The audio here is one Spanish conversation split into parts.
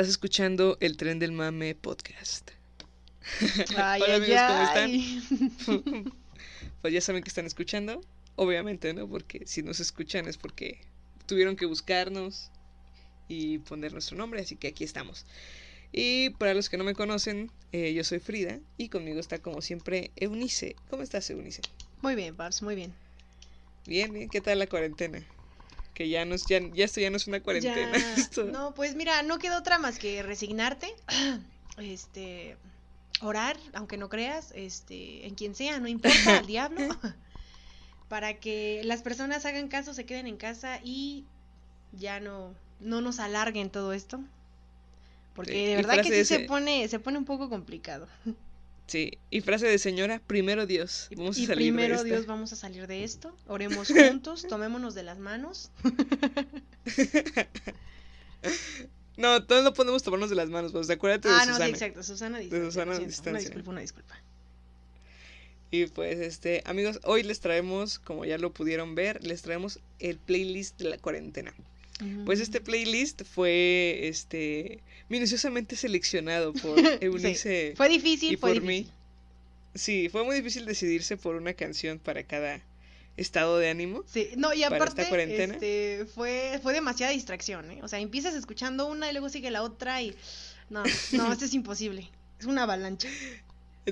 Estás escuchando el Tren del Mame podcast. Ay, Hola ay, amigos, ¿cómo están? pues ya saben que están escuchando. Obviamente, ¿no? Porque si nos escuchan es porque tuvieron que buscarnos y poner nuestro nombre, así que aquí estamos. Y para los que no me conocen, eh, yo soy Frida y conmigo está como siempre Eunice. ¿Cómo estás, Eunice? Muy bien, Paps, muy bien. Bien, bien. ¿Qué tal la cuarentena? Que ya no es, ya, ya esto ya no es una cuarentena. Ya, esto- No, pues mira, no queda otra más que resignarte, este, orar, aunque no creas, este, en quien sea, no importa, al diablo, para que las personas hagan caso, se queden en casa y ya no, no nos alarguen todo esto. Porque de verdad que sí se pone, se pone un poco complicado. Sí, y frase de señora, primero Dios. Y, Vamos a y salir de primero esta. Dios vamos a salir de esto, oremos juntos, tomémonos de las manos. No, todos no podemos tomarnos de las manos, pues acuérdate de Ah, no, Susana. sí, exacto, Susana a distancia. Susana a siento, Una distancia. disculpa, una disculpa. Y pues, este, amigos, hoy les traemos, como ya lo pudieron ver, les traemos el playlist de la cuarentena. Pues este playlist fue, este, minuciosamente seleccionado por Eunice Sí, Fue difícil, y fue por mí. difícil. Sí, fue muy difícil decidirse por una canción para cada estado de ánimo. Sí, no, y aparte, cuarentena. este, fue, fue demasiada distracción, ¿eh? O sea, empiezas escuchando una y luego sigue la otra y... No, no, esto es imposible. Es una avalancha.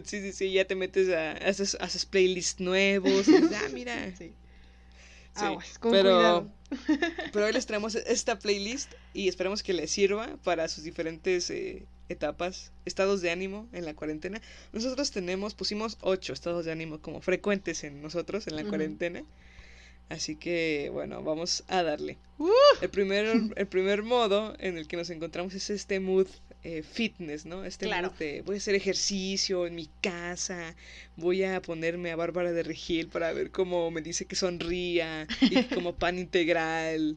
Sí, sí, sí, ya te metes a, haces, haces playlists nuevos. y dices, ah, mira. Sí. Sí, Aguas, con pero, cuidado. pero hoy les traemos esta playlist y esperamos que les sirva para sus diferentes eh, etapas, estados de ánimo en la cuarentena. Nosotros tenemos, pusimos ocho estados de ánimo como frecuentes en nosotros en la cuarentena. Así que, bueno, vamos a darle. Uh. El, primer, el primer modo en el que nos encontramos es este mood eh, fitness, ¿no? Este Claro. mood de voy a hacer ejercicio en mi casa, voy a ponerme a Bárbara de Regil para ver cómo me dice que sonría y como pan integral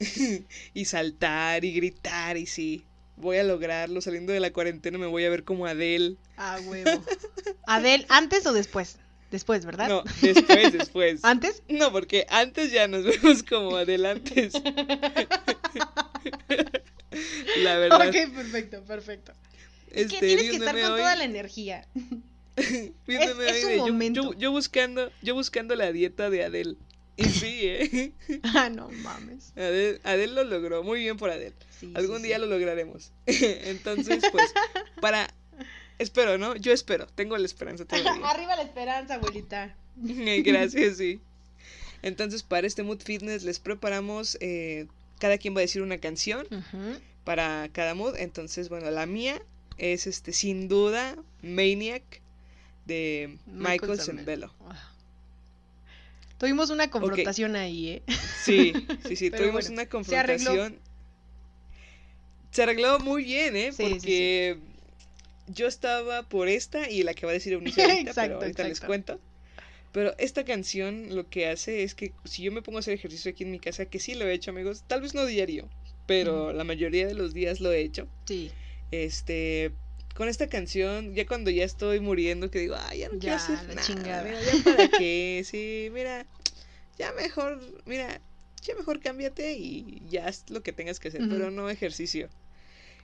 y saltar y gritar y sí, voy a lograrlo. Saliendo de la cuarentena me voy a ver como Adele. Ah, huevo. Adel, ¿antes o después? Después, ¿verdad? No, después, después. ¿Antes? No, porque antes ya nos vemos como adelantes. La verdad. Ok, perfecto, perfecto. Es Este, que tienes que estar con hoy- toda la energía. vi un es- es hoy un de yo- momento. Yo, yo buscando, yo buscando la dieta de Adele. Y sí, ¿eh? Ah, no mames. Adele, Adele lo logró. Muy bien por Adele. Sí, Algún sí, día sí. lo lograremos. Entonces, pues, para... Espero, ¿no? Yo espero. Tengo la esperanza todavía. Arriba la esperanza, abuelita. Gracias, sí. Entonces, para este Mood Fitness les preparamos... eh, cada quien va a decir una canción para cada mood. Entonces, bueno, la mía es este sin duda Maniac de Michael, Michael Zambello. Tuvimos una confrontación ahí, ¿eh? Sí, sí, sí, tuvimos bueno, una se arregló. confrontación. Se arregló muy bien, ¿eh? Sí, sí, Porque yo estaba por esta y la que va a decir Eunice ahorita, Exacto, pero ahorita les cuento. Pero esta canción lo que hace es que si yo me pongo a hacer ejercicio aquí en mi casa, que sí lo he hecho, amigos, tal vez no diario, pero la mayoría de los días lo he hecho. Sí. Este, con esta canción, ya cuando ya estoy muriendo, que digo, ah, ya no quiero Ya, hacer la nada, chingada". mira, ya para qué, sí, mira, ya mejor, mira, ya mejor cámbiate y ya haz lo que tengas que hacer, pero no ejercicio.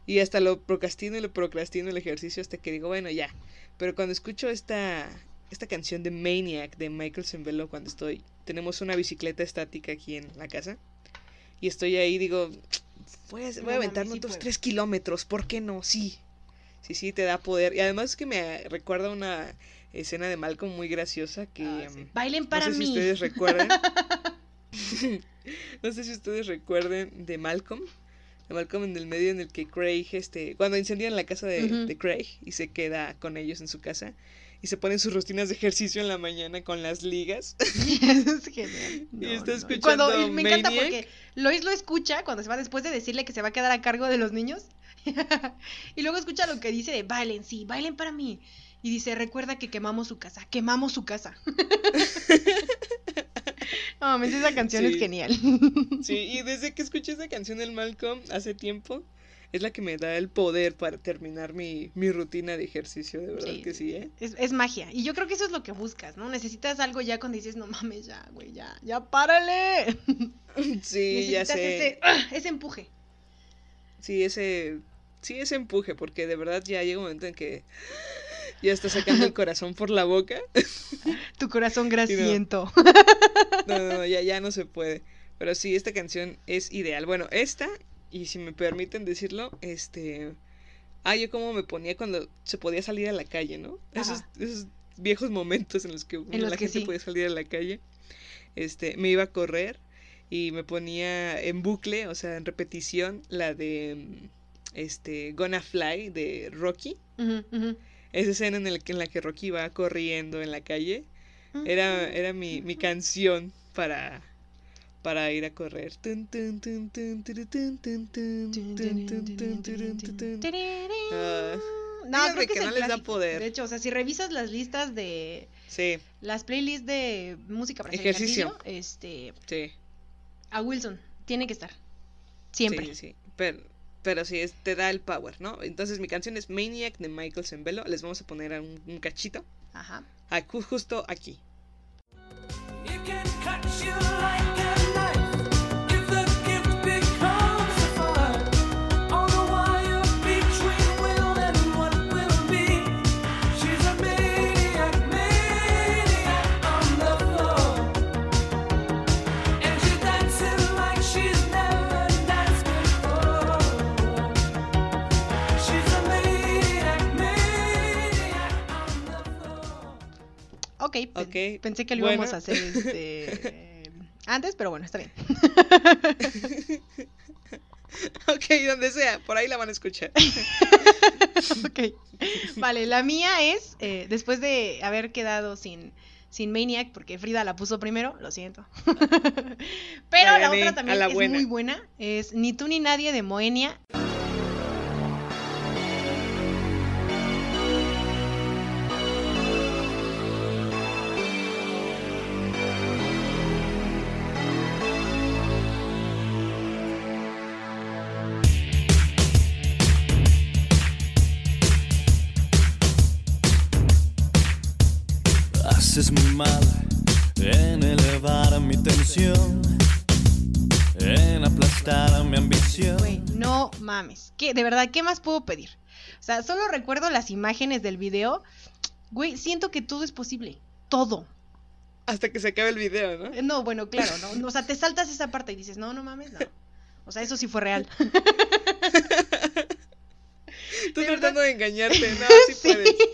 Y hasta lo procrastino y lo procrastino el ejercicio hasta que digo, bueno, ya. Pero cuando escucho esta, esta canción de Maniac de Michael Zambello cuando estoy, tenemos una bicicleta estática aquí en la casa. Y estoy ahí, digo, voy a, voy a aventarme sí otros puedo. tres kilómetros, ¿por qué no? Sí. Sí, sí, te da poder. Y además es que me recuerda una escena de Malcolm muy graciosa que... Ah, sí. mm, Bailen para no sé mí. si ustedes recuerdan. no sé si ustedes recuerden de Malcolm. de Malcolm en el medio en el que Craig, este, cuando incendian la casa de Craig y se queda con ellos en su casa y se ponen sus rutinas de ejercicio en la mañana con las ligas. Eso es genial. Y está escuchando Cuando, y me encanta porque Lois lo escucha cuando se va después de decirle que se va a quedar a cargo de los niños. y luego escucha lo que dice de bailen, sí, bailen para mí. Y dice, recuerda que quemamos su casa, quemamos su casa. no, mames, esa canción es genial. Sí, y desde que escuché esa canción del Malcolm hace tiempo, es la que me da el poder para terminar mi, mi rutina de ejercicio, de verdad Sí, que sí, ¿eh? Es, es magia. Y yo creo que eso es lo que buscas, ¿no? Necesitas algo ya cuando dices, no mames, ya, güey, ya, ya párale. Sí, ya sé. ese, ¡ah! ese empuje. Sí, ese, sí, ese empuje, porque de verdad ya llega un momento en que ya está sacando el corazón por la boca. Tu corazón grasiento. No, no, no, ya, ya no se puede. Pero sí, esta canción es ideal. Bueno, esta, y si me permiten decirlo, este... Ah, yo como me ponía cuando se podía salir a la calle, ¿no? Esos, esos viejos momentos en los que la gente sí. podía salir a la calle. Este, me iba a correr y me ponía en bucle, o sea, en repetición, la de mm, este Gonna Fly de Rocky. Esa escena en, el, en la que Rocky va corriendo en la calle. Era, era mi, mi canción para, para ir a correr. Ah, No, creo que, que no les da poder. De hecho, o sea, si revisas las listas de Sí, las playlists de música para Ejercicio. ejercicio, este, sí. a Wilson tiene que estar siempre. Sí, sí. Pero, pero sí, es- te da el power, ¿no? Entonces mi canción es Maniac de Michael Zembello. Les vamos a poner un, un cachito. Ajá. a- ju- justo aquí. It can cut you like Ok, pe- Ok, pensé que lo bueno. íbamos a hacer este, antes, pero bueno, está bien. ok, donde sea, por ahí la van a escuchar. ok. Vale, la mía es, eh, después de haber quedado sin, sin Maniac, porque Frida la puso primero, lo siento. Pero La otra a también la es buena. muy buena, es Ni tú ni nadie de Moenia. Güey, no mames. ¿Qué, de verdad, ¿qué más puedo pedir? O sea, solo recuerdo las imágenes del video. Güey, siento que todo es posible. Todo. Hasta que se acabe el video, ¿no? Eh, No, bueno, claro, no, O sea, te saltas esa parte y dices, no, no mames, no. O sea, eso sí fue real. Tú de tratando de engañarte, no, sí, Sí. puedes.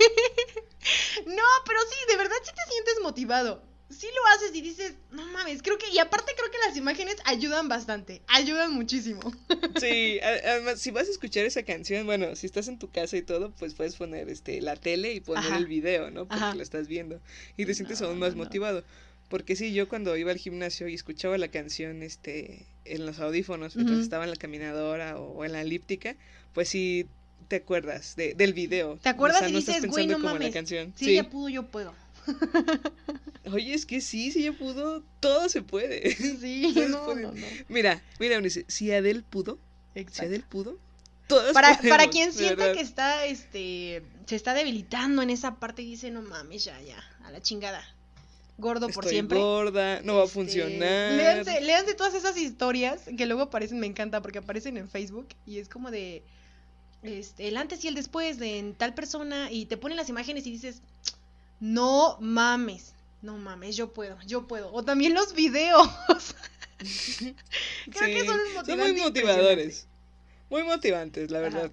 No, pero sí, de verdad sí te sientes motivado. Sí lo haces y dices, no mames, creo que, y aparte creo que las imágenes ayudan bastante, ayudan muchísimo. Sí, además, si vas a escuchar esa canción, bueno, si estás en tu casa y todo, pues puedes poner este la tele y poner Ajá. el video, ¿no? Porque Ajá. lo estás viendo y te sientes No, aún más no, motivado. Porque sí, yo cuando iba al gimnasio y escuchaba la canción este en los audífonos mientras Ujú. estaba en la caminadora o, o en la elíptica, pues sí te acuerdas de, del video. ¿Te acuerdas o sea, y no estás dices, güey, no como en la mames? canción. Si Sí. ella pudo, yo puedo. Oye, es que sí, si ella pudo, todo se puede. Sí, no, pueden. no, no. Mira, mira, Eunice, si Adele pudo, si. Adele pudo, todos Para, para podemos, quien de sienta verdad. que está, este, se está debilitando en esa parte y dice, no mames, ya, ya, a la chingada. Gordo por siempre. gorda, no va a Este, funcionar. Léanse, léanse todas esas historias que luego aparecen, me encanta, porque aparecen en Facebook y es como de este, el antes y el después de en tal persona y te ponen las imágenes y dices, no mames, no mames, yo puedo, yo puedo. O también los videos. Creo que son son muy motivadores. Muy motivantes, la Ajá. verdad.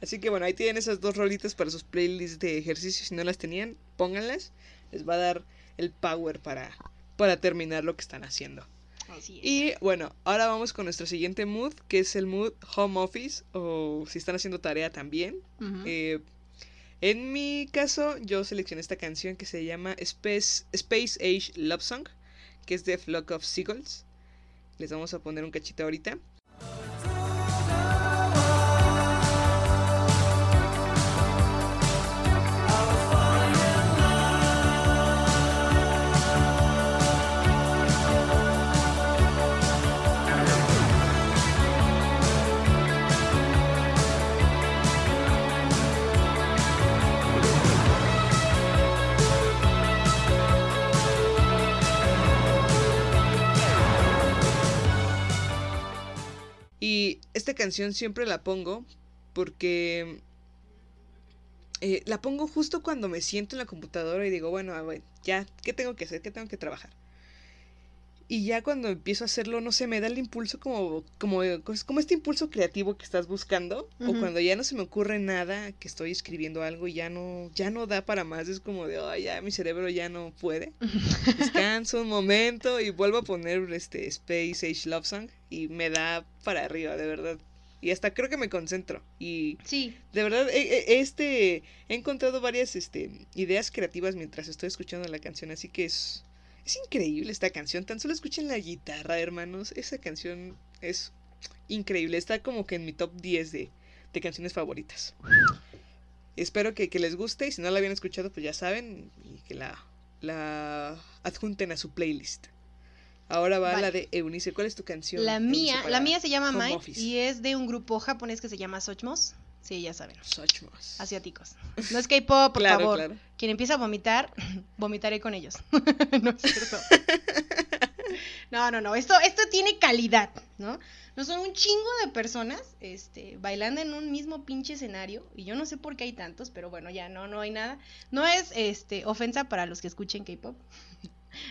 Así que bueno, ahí tienen esas dos rolitas para sus playlists de ejercicio. Si no las tenían, pónganlas. Les va a dar el power para, para terminar lo que están haciendo. Así es. Y bueno, ahora vamos con nuestro siguiente mood, que es el mood home office, o si están haciendo tarea también. Eh, en mi caso, yo seleccioné esta canción que se llama Space, Age Love Song, que es de Flock of Seagulls. Les vamos a poner un cachito ahorita. Esta canción siempre la pongo porque eh, la pongo justo cuando me siento en la computadora y digo, bueno, a ver, ya, ¿qué tengo que hacer? ¿Qué tengo que trabajar? Y ya cuando empiezo a hacerlo, no sé, me da el impulso como, como, como este impulso creativo que estás buscando. O cuando ya no se me ocurre nada, que estoy escribiendo algo y ya no, ya no da para más. Es como de, ay, ya mi cerebro ya no puede. Descanso un momento y vuelvo a poner este Space Age Love Song y me da para arriba, de verdad. Y hasta creo que me concentro. Y Sí, de verdad, he, he- este, he encontrado varias este, ideas creativas mientras estoy escuchando la canción, así que es, es increíble esta canción. Tan solo escuchen la guitarra, hermanos. Esa canción es increíble. Está como que en mi top 10 de, de canciones favoritas. Espero que, que les guste y si no la habían escuchado, pues ya saben y que la, la adjunten a su playlist. Ahora va Vale. la de Eunice. ¿Cuál es tu canción? la mía, la mía se llama office? y es de un grupo japonés que se llama Sochmos. Sí, ya saben. Sochmos. Asiáticos. No es K-pop, por Claro, favor. claro. Quien empieza a vomitar, vomitaré con ellos. no es cierto. No, no, no. Esto, esto tiene calidad, ¿no? No son un chingo de personas este, bailando en un mismo pinche escenario. Y yo no sé por qué hay tantos, pero bueno, ya no, no hay nada. No es este, ofensa para los que escuchen K-pop.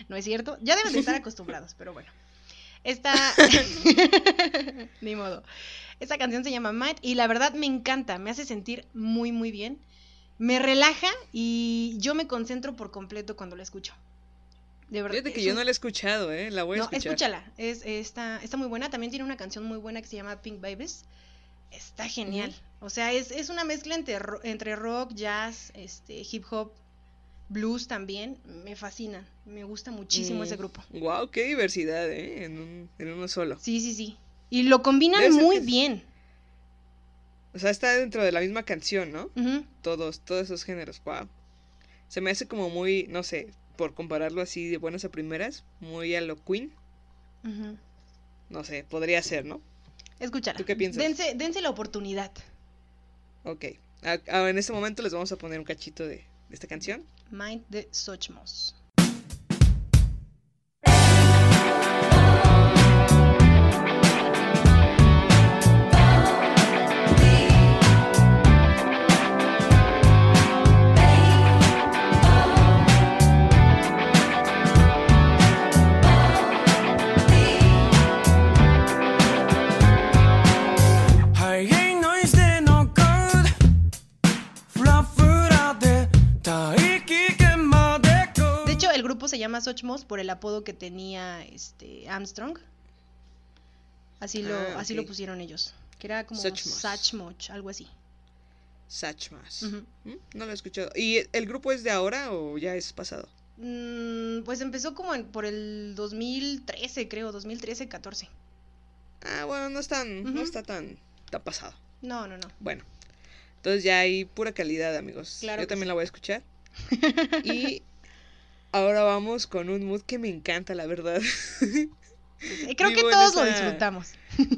No es cierto. Ya deben de estar acostumbrados, pero bueno. Esta. Ni modo. Esta canción se llama Might y la verdad me encanta. Me hace sentir muy, muy bien. Me relaja y yo me concentro por completo cuando la escucho. De verdad. Fíjate que yo no la he escuchado, ¿eh? La voy a no, escuchar. escúchala. Es, está, está muy buena. También tiene una canción muy buena que se llama Pink Babies. Está genial. O sea, es, es una mezcla entre, entre rock, jazz, este, hip hop, blues también. Me fascina. Me gusta muchísimo ese grupo. Wow, qué diversidad, ¿eh? En, un- en uno solo. Sí, sí, sí. Y lo combinan muy que- bien. O sea, está dentro de la misma canción, ¿no? Todos, todos esos géneros, wow. Se me hace como muy, no sé, por compararlo así de buenas a primeras, muy a lo Queen. No sé, podría ser, ¿no? Escúchala. ¿Tú qué piensas? Dense, dense la oportunidad. Ok. A- a- en este momento les vamos a poner un cachito de, de esta canción. Mind de Sochmos. Llama Sochmos por el apodo que tenía este Armstrong. Así lo, Ah, así lo pusieron ellos. Que era como. Sachmoch, algo así. Satchmas. Ujú. ¿Mm? No lo he escuchado. ¿Y el grupo es de ahora o ya es pasado? Mm, pues empezó como en- por el 2013, creo, 2013, 14. Ah, bueno, no es tan, no está tan, tan pasado. No, no, no. Bueno, entonces ya hay pura calidad, amigos. Claro Yo también sí. la voy a escuchar. y ahora vamos con un mood que me encanta, la verdad. Creo que Vivo todos lo disfrutamos.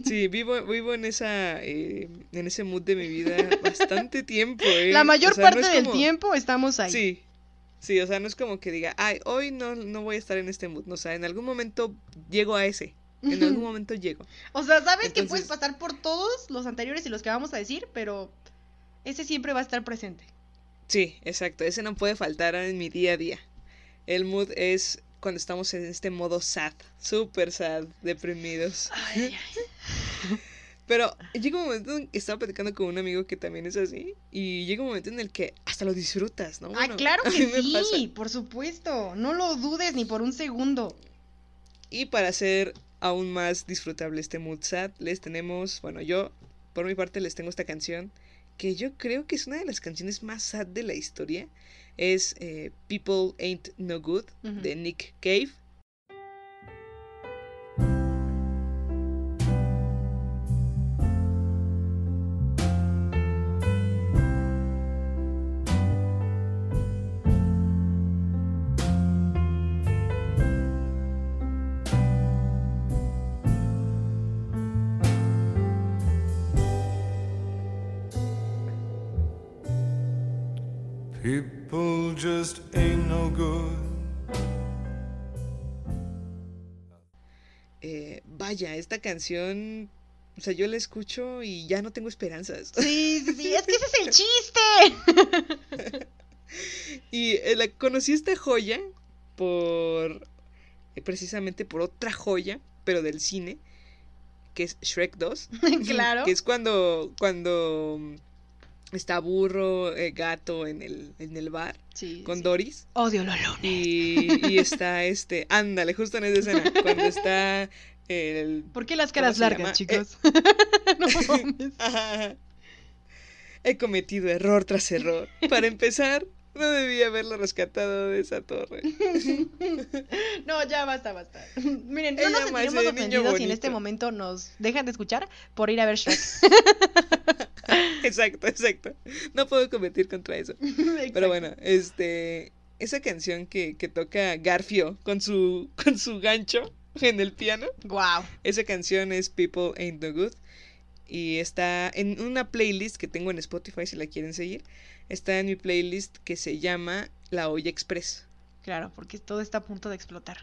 sí, vivo, vivo en esa, eh, en ese mood de mi vida bastante tiempo. eh. La mayor O sea, no parte del tiempo estamos ahí. Sí, sí, o sea, no es como que diga, ay, hoy no, no voy a estar en este mood. O sea, en algún momento llego a ese. En algún momento llego. O sea, sabes que puedes pasar por todos los anteriores y los que vamos a decir, pero ese siempre va a estar presente. Sí, exacto. Ese no puede faltar en mi día a día. El mood es cuando estamos en este modo sad, super sad, deprimidos. Ay, ay. Pero llega un momento en que estaba platicando con un amigo que también es así. Y llega un momento en el que hasta lo disfrutas, ¿no? Ah, claro que sí, por supuesto. No lo dudes ni por un segundo. Y para ser aún más disfrutable este mood sad, les tenemos, bueno, yo por mi parte les tengo esta canción que yo creo que es una de las canciones más sad de la historia. Es eh, People Ain't No Good de Nick Cave. Just ain't no good. Eh, vaya, esta canción, o sea, yo la escucho y ya no tengo esperanzas. Sí, sí, sí, es que ese es el chiste. Y eh, la, conocí esta joya por. eh, precisamente por otra joya, pero del cine, que es Shrek 2. Claro. Que es cuando. cuando está burro, eh, gato en el, en el bar Sí, con sí. Doris. Odio los lunes. Y, y está este. Ándale, justo en esa escena. Cuando está el. ¿Por qué las ¿Cómo caras largas, chicos? no mames. Ajá. He cometido error tras error. Para empezar, no debía haberlo rescatado de esa torre. No, ya basta, basta. Miren, no Ella nos sentiremos ofendidos si en este momento nos dejan de escuchar por ir a ver Shrek. Exacto, exacto. No puedo competir contra eso. Pero bueno, este. Esa canción que, que toca Garfio con su, con su gancho en el piano. Wow. Esa canción es People Ain't No Good. Y está en una playlist que tengo en Spotify si la quieren seguir. Está en mi playlist que se llama La Olla Express. Claro, porque todo está a punto de explotar.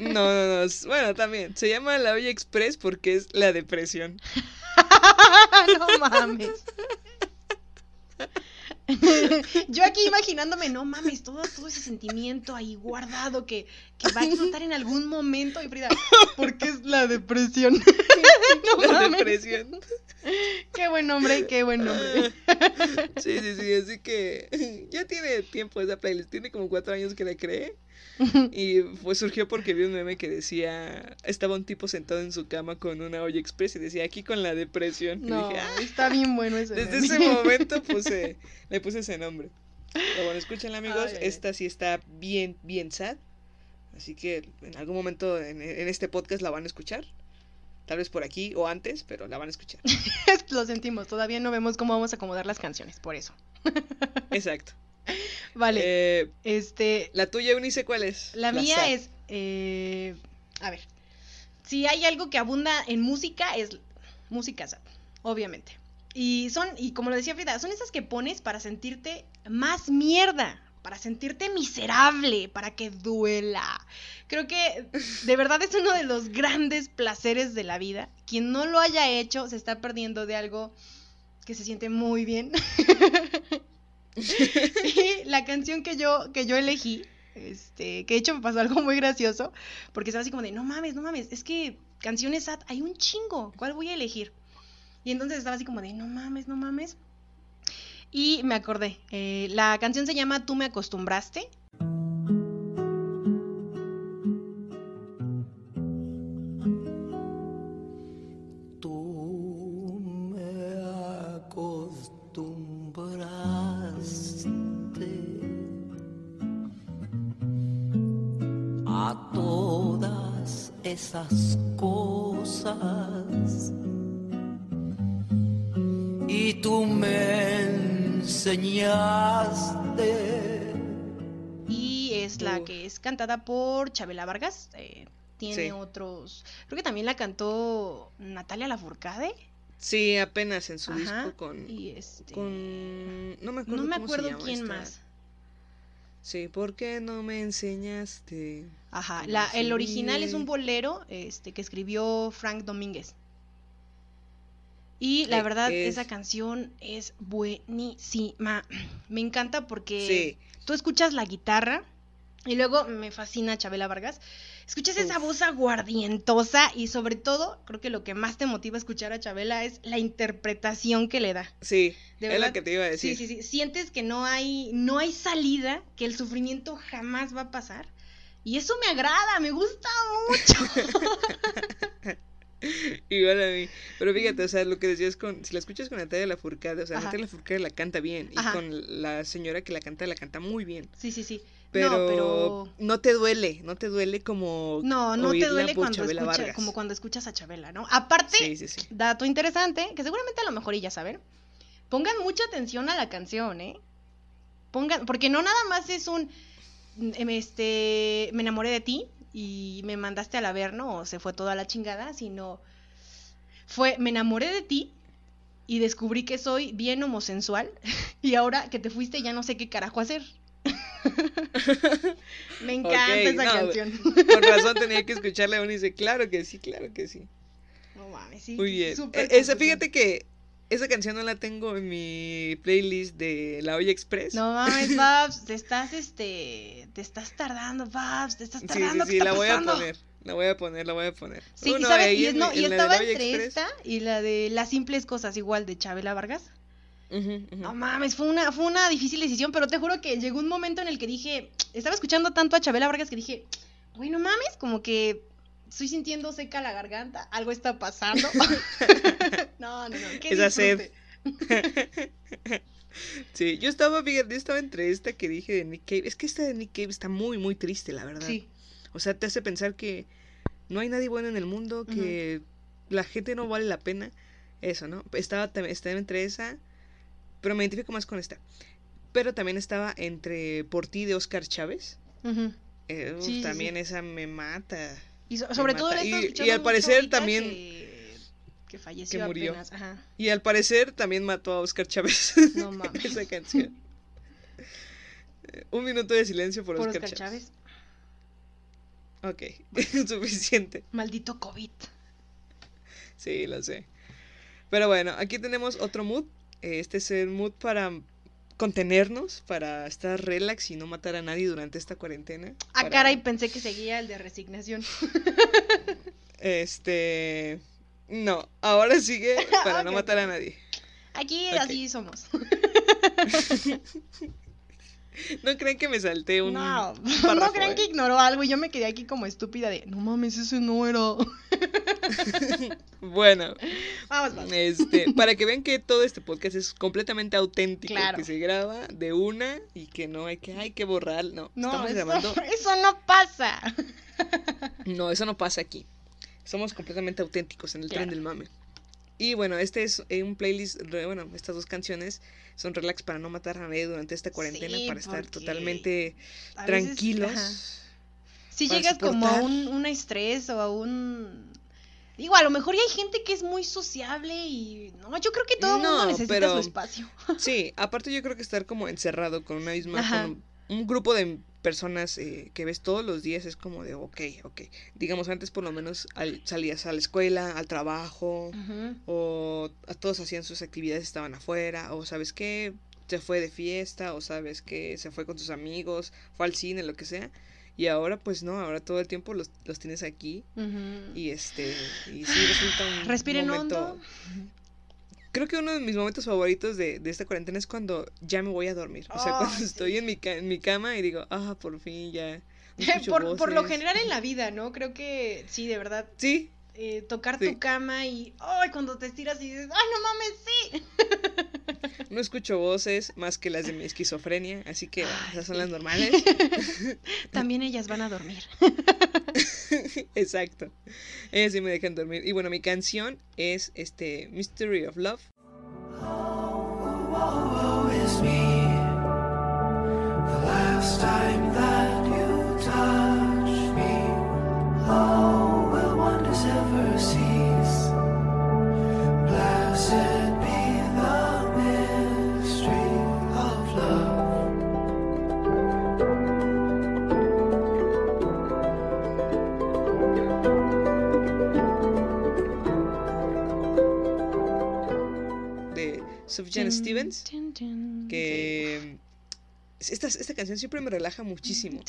No, no, no. Bueno, también. Se llama La Olla Express porque es la depresión. no mames. Yo aquí imaginándome, no mames, todo, todo ese sentimiento ahí guardado que, que va a explotar en algún momento. Y Frida, ¿por qué es la depresión? no La mames. depresión. Qué buen nombre, qué buen nombre. Sí, sí, sí. Así que ya tiene tiempo esa playlist. Tiene como cuatro años que la creé. Y pues surgió porque vi un meme que decía, estaba un tipo sentado en su cama con una olla express y decía, aquí con la depresión. Y No, dije, "Ah". está bien bueno ese. Desde meme. ese momento puse, le puse ese nombre. Pero bueno, escúchenla amigos, ay. esta sí está bien, bien sad. Así que en algún momento en, en este podcast la van a escuchar. Tal vez por aquí o antes, pero la van a escuchar. Lo sentimos, todavía no vemos cómo vamos a acomodar las canciones, por eso. Exacto. Vale, Eh, este, la tuya, Eunice, ¿cuál es? La mía sad. es, eh, a ver, si hay algo que abunda en música es música sad, obviamente. Y son, y como lo decía Frida, son esas que pones para sentirte más mierda, para sentirte miserable, para que duela. Creo que de verdad es uno de los grandes placeres de la vida. Quien no lo haya hecho se está perdiendo de algo que se siente muy bien. la canción que yo, que yo elegí, este, que de hecho me pasó algo muy gracioso, porque estaba así como de, no mames, no mames, es que canciones sad hay un chingo, ¿cuál voy a elegir? Y entonces estaba así como de, no mames, no mames. Y me acordé, eh, la canción se llama Tú me acostumbraste. Esas cosas y tú me enseñaste Y es la que es cantada por Chabela Vargas. eh, tiene Sí. otros. Creo que también la cantó Natalia Lafourcade. Sí, apenas en su Ajá, disco con... Y este. con... No me acuerdo no me quién esta- más. Sí, ¿por qué no me enseñaste? Ajá, la, el original es un bolero este, que escribió Frank Domínguez. Y la verdad, es- esa canción es buenísima. Me encanta porque Sí. tú escuchas la guitarra y luego me fascina Chabela Vargas. Escuchas esa voz aguardientosa y sobre todo, creo que lo que más te motiva a escuchar a Chabela es la interpretación que le da. Sí, De es verdad, lo que te iba a decir. Sí, sí, sí. Sientes que no hay, no hay salida, que el sufrimiento jamás va a pasar. Y eso me agrada, me gusta mucho. Igual a mí. Pero fíjate, o sea, lo que decías con. Si la escuchas con Natalia Lafourcade, o sea, Ajá. Natalia Lafourcade la canta bien. Y con la señora que la canta, la canta muy bien. Sí, sí, sí. Pero no, no, pero te duele, no te duele como. no, no te duele cuando Chabela Vargas. como cuando escuchas a Chabela, ¿no? Aparte, Sí, sí, sí. dato interesante, que seguramente a lo mejor y ya saben, pongan mucha atención a la canción, ¿eh? Pongan, porque no nada más es un, mm, este, me enamoré de ti y me mandaste al averno o se fue toda la chingada, sino fue, me enamoré de ti y descubrí que soy bien homosensual y ahora que te fuiste ya no sé qué carajo hacer. me encanta esa no, canción. Con razón tenía que escucharla y dice, claro que sí, claro que sí. No mames, sí. Muy bien. súper E- esa, fíjate que esa canción no la tengo en mi playlist de La Olla Express. No mames, Babs, te estás, este, te estás tardando, Babs, te estás sí, tardando, sí, ¿qué sí, está la voy a poner. La voy a poner, la voy a poner. Sí, y Uno, sabes, ahí y, en- no, en y estaba entre Express. esta y la de Las simples cosas, igual de Chabela Vargas. No mames, fue una, fue una difícil decisión, pero te juro que llegó un momento en el que dije, estaba escuchando tanto a Chabela Vargas que dije, güey, no mames, como que estoy sintiendo seca la garganta, algo está pasando. no, no, no, qué Esa sed. disfrute. Sí, yo estaba, fíjate, yo estaba entre esta que dije de Nick Cave. Es que esta de Nick Cave está muy, muy triste, la verdad. Sí, O sea, te hace pensar que no hay nadie bueno en el mundo, que la gente no vale la pena. Eso, ¿no? Estaba, estaba entre esa, pero me identifico más con esta. Pero también estaba entre Por ti de Oscar Chávez. Eh, sí, también esa me mata. Y so- sobre todo Y- y al parecer también que, que falleció que murió. apenas, ajá. Y al parecer también mató a Oscar Chávez. No mames. esa canción. Un minuto de silencio por, Por Oscar, Oscar Chávez. Chávez. Ok, suficiente. Maldito COVID. Sí, lo sé. Pero bueno, aquí tenemos otro mood. Este es el mood para contenernos, para estar relax y no matar a nadie durante esta cuarentena. Ah, para- caray, pensé que seguía el de resignación. Este. No, ahora sigue para no matar a nadie. Aquí así somos. No creen que me salté un. no, no párrafo, crean ¿eh? que ignoró algo y yo me quedé aquí como estúpida de, no mames, ese no era. Bueno, Vamos, vamos. este, para que vean que todo este podcast es completamente auténtico, Claro. que se graba de una y que no hay que, hay que borrar. No, No, estamos eso, grabando. eso no pasa. No, eso no pasa aquí. Somos completamente auténticos en el tren del mame. Y bueno, este es eh, un playlist, bueno, estas dos canciones son relax para no matar a nadie durante esta cuarentena, Sí, para estar totalmente veces, tranquilos. ajá. Si llegas como a un, un estrés o a un... Digo, a lo mejor ya hay gente que es muy sociable y... No, yo creo que todo el mundo No, necesita pero- su espacio. Sí, aparte yo creo que estar como encerrado con una misma, con un grupo de personas eh, que ves todos los días es como de, ok, ok. Digamos, antes por lo menos al- salías a la escuela, al trabajo, o a todos hacían sus actividades, estaban afuera, o sabes qué, se fue de fiesta, o sabes que se fue con sus amigos, fue al cine, lo que sea. Y ahora pues no, ahora todo el tiempo los, los tienes aquí y este, y sí resulta un Respiren momento... hondo. Creo que uno de mis momentos favoritos de, de esta cuarentena es cuando ya me voy a dormir. O sea, Oh, cuando sí. estoy en mi, en mi cama y digo, ah, por fin ya. por, por lo voces". general en la vida, ¿no? Creo que sí, de verdad, Sí, eh, tocar Sí. tu cama y, ay, cuando te estiras y dices, ay, no mames, sí. no escucho voces más que las de mi esquizofrenia, así que esas son las normales. También ellas van a dormir. Exacto. Ellas sí me dejan dormir. Y bueno, mi canción es este Mystery of Love. Is me. The last time that you touched me. Oh, will wonders ever cease? Blessed Sufjan Stevens. Que esta, esta canción siempre me relaja muchísimo.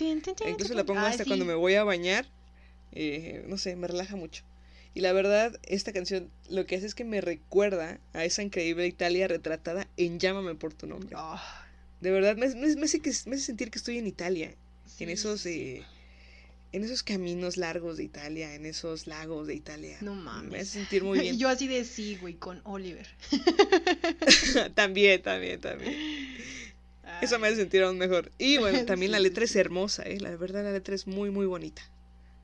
Incluso la pongo hasta sí. cuando me voy a bañar. eh, no sé, me relaja mucho. Y la verdad, esta canción lo que hace es que me recuerda a esa increíble Italia retratada en Llámame por tu nombre. Ah, De verdad, me, me- me hace, que, me hace sentir que estoy en Italia. sí, en esos eh, en esos caminos largos de Italia, en esos lagos de Italia. No Me mames. hace sentir muy bien. Yo así de sí, güey, con Oliver. también, también, también. Eso me hace sentir aún mejor. Y bueno, también la Sí, sí, letra es hermosa, ¿eh? La verdad, la letra es muy, muy bonita.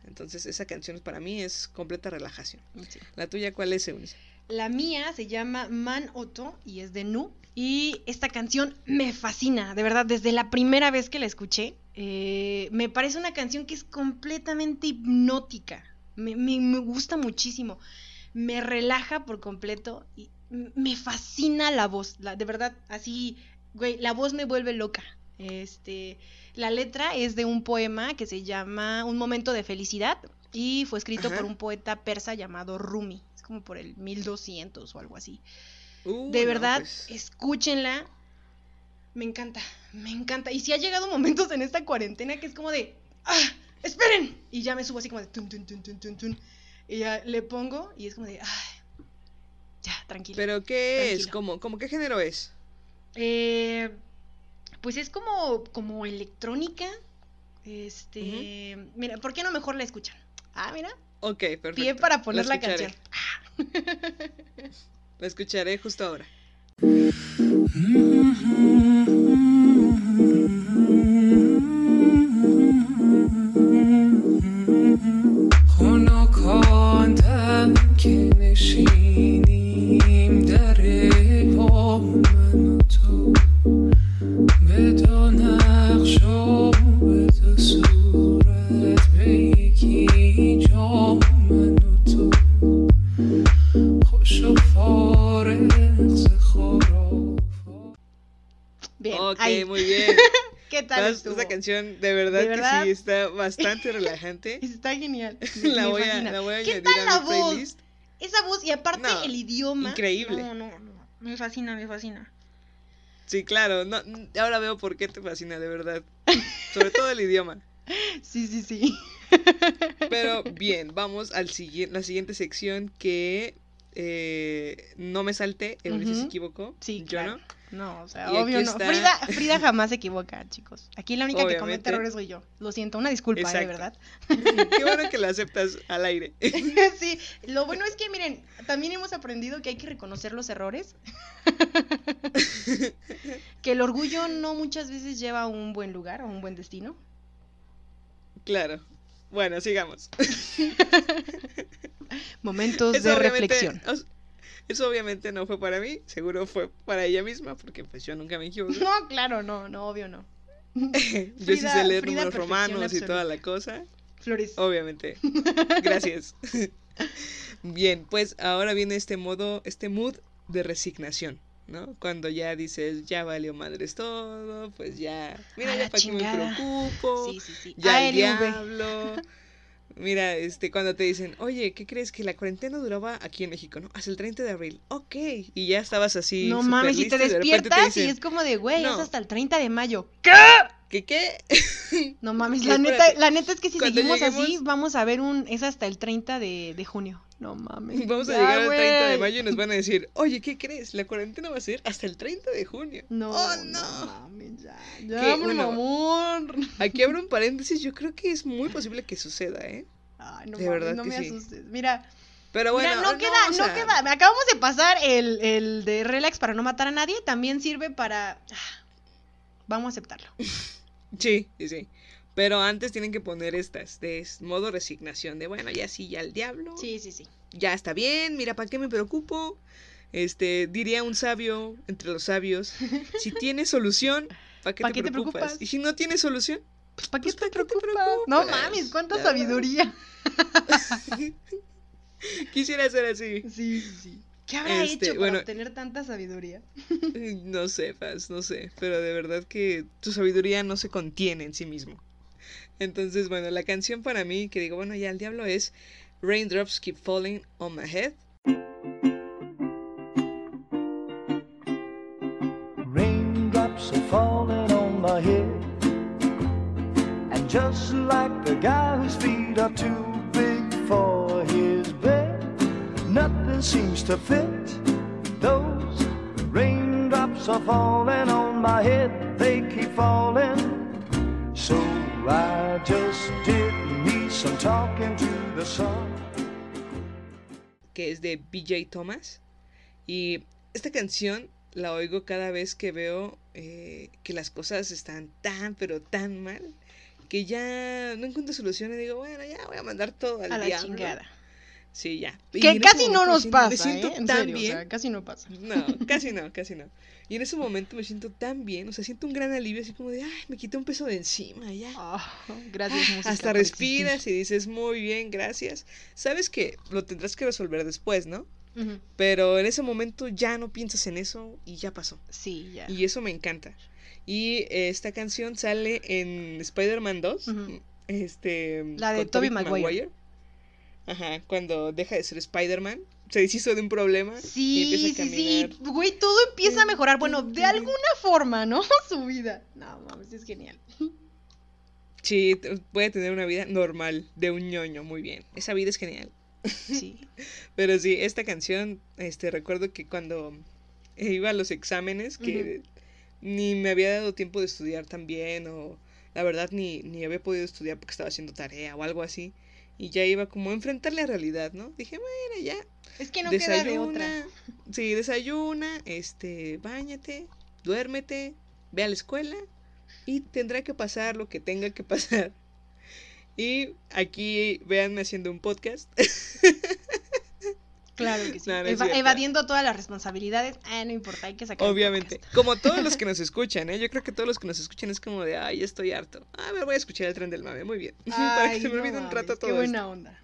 Entonces, esa canción para mí es completa relajación. Sí. ¿La tuya cuál es, Eunice? La mía se llama Man Otto y es de Nu. Y esta canción me fascina, de verdad, desde la primera vez que la escuché. Eh, me parece una canción que es completamente hipnótica. Me, me- me gusta muchísimo. Me relaja por completo y me fascina la voz. la- de verdad, así, güey, la voz me vuelve loca. Este, la letra es de un poema que se llama Un momento de felicidad y fue escrito Ajá. por un poeta persa llamado Rumi. Es como por el 1200 o algo así. Uh, De no, verdad, pues, escúchenla. Me encanta, me encanta. Y si sí ha llegado momentos en esta cuarentena que es como de, ¡ah! ¡Esperen! Y ya me subo así como de, tum, tum, tum, tum, tum, tum. Y ya le pongo y es como de. Ya, tranquilo. ¿Pero qué es? ¿Cómo, ¿Cómo qué género es? Eh, pues es como, como electrónica. Este, mira, ¿por qué no mejor la escuchan? Ah, mira. Ok, perfecto. Pie para poner la, la canción. la escucharé justo ahora. Mm. که نشینیم در پا من و تو به دو نقش و به دو صورت به یکی جا من و تو خوش و فارغ ز خرافات Bien, ok, ahí. muy bien. ¿Qué tal Vas- estuvo? Esa canción de verdad, ¿De verdad? que sí está bastante relajante. Está genial. la, me voy a, fascina. la voy a ¿Qué añadir tal a la mi voz? playlist. Esa voz y aparte No, el idioma. increíble. No, no, no. Me fascina, me fascina. Sí, claro. No, ahora veo por qué te fascina, de verdad. Sobre todo el idioma. Sí, sí, sí. Pero bien, vamos al siguiente, la siguiente sección que eh, no me salté. Eunice se Ujú. equivocó. Sí, yo claro. no. No, o sea, Y obvio no. está- Frida, Frida jamás se equivoca, chicos. Aquí la única que comete errores soy yo. Lo siento, una disculpa, ¿eh? de verdad. Qué bueno que la aceptas al aire. sí, lo bueno es que, miren, también hemos aprendido que hay que reconocer los errores. que el orgullo no muchas veces lleva a un buen lugar, a un buen destino. claro. Bueno, sigamos. Momentos Eso de reflexión. os- Eso obviamente no fue para mí, seguro fue para ella misma, porque pues yo nunca me equivoco. No, claro, no, no, obvio no. yo sí Frida- sé leer Frida números romanos y toda la cosa. Flores. Obviamente. Gracias. Bien, pues ahora viene este modo, este mood de resignación, ¿no? Cuando ya dices, ya valió madres todo, pues ya, mira, ya para qué me preocupo, Sí, sí, sí. ya el diablo. Mira, este, cuando te dicen, oye, ¿qué crees que la cuarentena duraba aquí en México, no? Hasta el 30 de abril. Ok. Y ya estabas así. no mames, y te y te despiertas y dicen, es como de, güey, "No". es hasta el 30 de mayo. ¿Qué qué? No mames, la neta, la neta es que si seguimos así, vamos a ver un, es hasta el 30 de, de junio. No mames. Vamos a ya, llegar al 30 de mayo y nos van a decir, oye, ¿qué crees? La cuarentena va a ser hasta el 30 de junio. No, ¡Oh, no no! mames, ya. Ya, por bueno, favor. Aquí abro un paréntesis, yo creo que es muy posible que suceda, ¿eh? Ay, no De mames, verdad no que me sí. asustes. Mira, Pero bueno, mira, no queda, o no sea, queda. Acabamos de pasar el, el de relax para no matar a nadie. También sirve para. ah, Vamos a aceptarlo. Sí, sí, sí. Pero antes tienen que poner estas, de modo resignación, de bueno, ya sí, ya el diablo, Sí, sí, sí. ya está bien, mira, ¿para qué me preocupo? Este, diría un sabio entre los sabios, si tienes solución, ¿para qué, ¿Pa' te, qué te preocupas? preocupas? Y si no tienes solución, Pues, ¿para qué Pues, te ¿pa' qué te preocupas? No preocupas? mames, cuánta Ya. sabiduría. quisiera ser así. Sí, sí, sí. ¿Qué habrá Este, hecho para bueno. obtener tanta sabiduría? No sé, Paz, no sé, pero de verdad que tu sabiduría no se contiene en sí mismo. Entonces, bueno, la canción para mí, que digo, bueno, ya el diablo es Raindrops Keep Falling on My Head. Raindrops are falling on my head. And just like the guy whose feet are too nothing seems to fit. Those raindrops are falling on my head, they keep falling. So I just did me listen talking to the sun. que es de BJ Thomas. Y esta canción la oigo cada vez que veo eh, que las cosas están tan, pero tan mal, que ya no encuentro solución y digo, bueno, ya voy a mandar todo al A la diablo. chingada. Sí, ya. Que casi no nos pasa, Me siento ¿eh? En tan serio, o bien. sea, casi no pasa. No, casi no, casi no. Y en ese momento me siento tan bien, o sea, siento un gran alivio, así como de, ay, me quité un peso de encima, ya. Ah, gracias, Ah, música. Hasta respiras existir. y dices, muy bien, gracias. Sabes que lo tendrás que resolver después, ¿no? Ujú. Pero en ese momento ya no piensas en eso y ya pasó. Sí, ya. Y eso me encanta. Y eh, esta canción sale en Spider-Man 2. Ujú. Este. La de Tobey Tobey Maguire. Ajá, cuando deja de ser Spider-Man, se deshizo de un problema y Sí, empieza a sí, sí. caminar. Güey, todo empieza a mejorar. Bueno, de alguna forma, ¿no? Su vida. No, mames, es genial. Sí, puede tener una vida normal de un ñoño, muy bien. Esa vida es genial. Sí. Pero sí, esta canción, este, recuerdo que cuando iba a los exámenes, que ni me había dado tiempo de estudiar tan bien, o la verdad ni, ni había podido estudiar porque estaba haciendo tarea o algo así, y ya iba como a enfrentar la realidad, ¿no? Dije, bueno, ya, Es que no queda de otra. desayuna, sí, desayuna, este, bañate, duérmete, ve a la escuela, y tendrá que pasar lo que tenga que pasar. Y aquí véanme haciendo un podcast. Claro que sí. No, no Eva- evadiendo todas las responsabilidades. Ah, no importa, hay que sacar. Obviamente, como todos los que nos escuchan, ¿eh? Yo creo que todos los que nos escuchan es como de, ay, estoy harto. A ver, voy a escuchar el tren del mame, muy bien. Para que se me no olvide un mames, rato todo Qué esto. buena onda.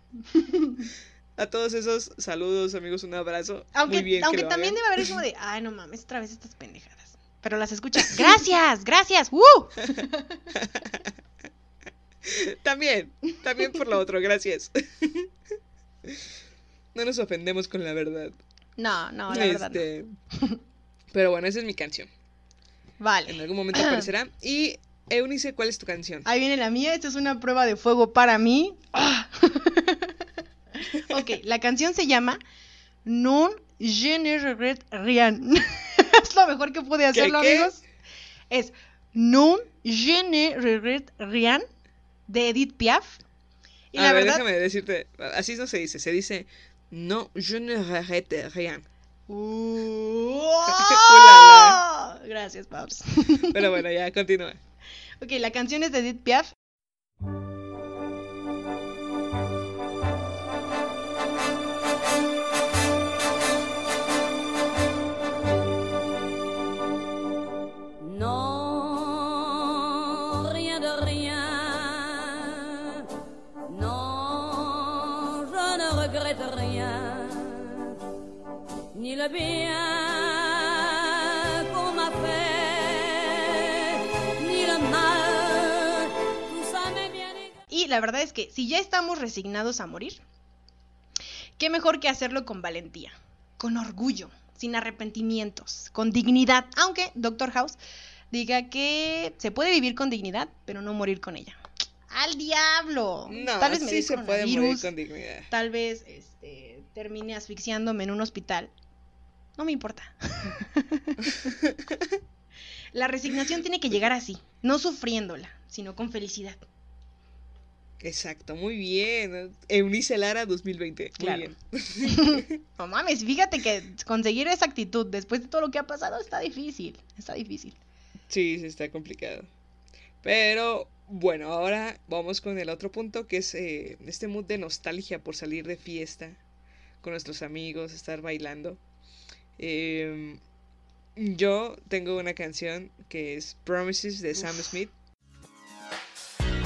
A todos esos, saludos, amigos, un abrazo. Aunque, muy bien que aunque también debe haber como de, ay, no mames, otra vez estas pendejadas. Pero las escucha. Gracias, gracias. ¡Uh! También, también por lo otro, gracias. No nos ofendemos con la verdad. No, no, la verdad. no. Este, Pero bueno, esa es mi canción. En Vale. algún momento aparecerá. Y Eunice, ¿cuál es tu canción? Ahí viene la mía. Esta es una prueba de fuego para mí. Ah. ok, la canción se llama Non je ne regrette rien. es lo mejor que pude hacerlo, qué? amigos. Es Non je ne regrette rien de Edith Piaf. Y a la ver, verdad. déjame decirte, así no se dice, se dice no, je ne regrette rien. Uh, Ulala. Gracias, Paps. Pero bueno, ya continúa. Ok, la canción es de Edith Piaf. La verdad es que si ya estamos resignados a morir, qué mejor que hacerlo con valentía, con orgullo, sin arrepentimientos, con dignidad. Aunque Doctor House diga que se puede vivir con dignidad, pero no morir con ella. ¡Al diablo! No, Tal vez me sí se puede morir con dignidad. Tal vez este, termine asfixiándome en un hospital. No me importa. La resignación tiene que llegar así, no sufriéndola, sino con felicidad. Exacto, muy bien. Eunice Lara 2020. Muy Claro. bien. No mames, fíjate que conseguir esa actitud después de todo lo que ha pasado está difícil. Está difícil. Sí, sí, está complicado. Pero bueno, ahora vamos con el otro punto que es eh, este mood de nostalgia por salir de fiesta con nuestros amigos, estar bailando. Em, yo tengo una canción que es Promises de Sam Smith.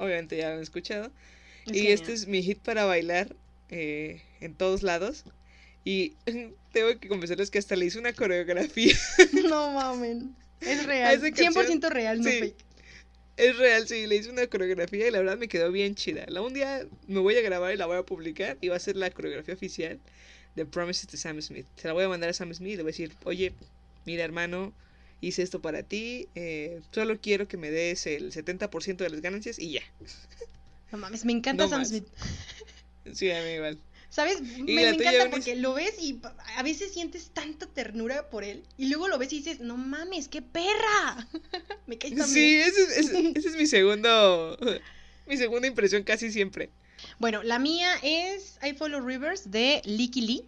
Obviamente ya lo han escuchado. Es y genial. este es mi hit para bailar eh, en todos lados. Y tengo que confesarles que hasta le hice una coreografía. No mamen. Es real. Esa canción- 100% real, no sí. fake. Es real, sí, le hice una coreografía y la verdad me quedó bien chida. La un día me voy a grabar y la voy a publicar y va a ser la coreografía oficial de Promises de Sam Smith. Se la voy a mandar a Sam Smith y le voy a decir, oye, mira hermano, hice esto para ti, eh, solo quiero que me des el 70% de las ganancias y ya. No mames, me encanta No Sam más. Smith. Sí, a mí igual. ¿Sabes? Me, encanta porque lo ves y a veces sientes tanta ternura por él. Y luego lo ves y dices, no mames, qué perra. me cae tan Sí, bien. ese, es- ese- ese es mi segundo, mi segunda impresión casi siempre. Bueno, la mía es I Follow Rivers de Licky Lee.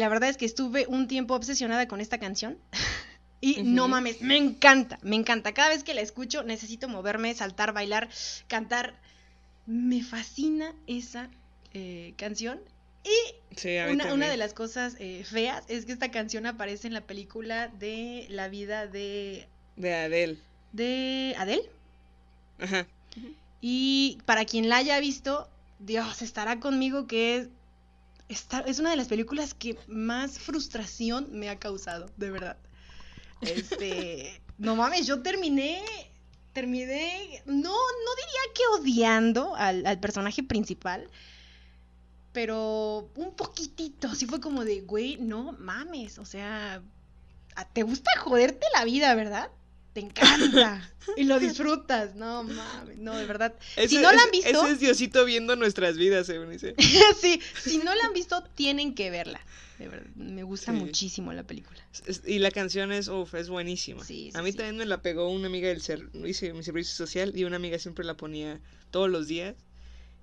La verdad es que estuve un tiempo obsesionada con esta canción. Y no mames, me encanta, me encanta. Cada vez que la escucho necesito moverme, saltar, bailar, cantar. Me fascina esa eh, canción. Y Sí, una, de las cosas eh, feas es que esta canción aparece en la película de la vida de, De Adele. de Adele. Ajá. Y para quien la haya visto, Dios, estará conmigo que es, está- es una de las películas que más frustración me ha causado, de verdad. Este, no mames, yo terminé, terminé, no, no diría que odiando al, al personaje principal, pero un poquitito, sí fue como de, güey, no mames, o sea, te gusta joderte la vida, ¿verdad? Te encanta y lo disfrutas, no mames, no, de verdad. si no la han visto, Ese es Diosito viendo nuestras vidas, Eunice. sí, si no la han visto, tienen que verla. De verdad, me gusta Sí. muchísimo la película. Y la canción es, uf, es buenísima. Sí, sí, a mí también me la pegó una amiga del ser, hice mi servicio social y una amiga siempre la ponía todos los días.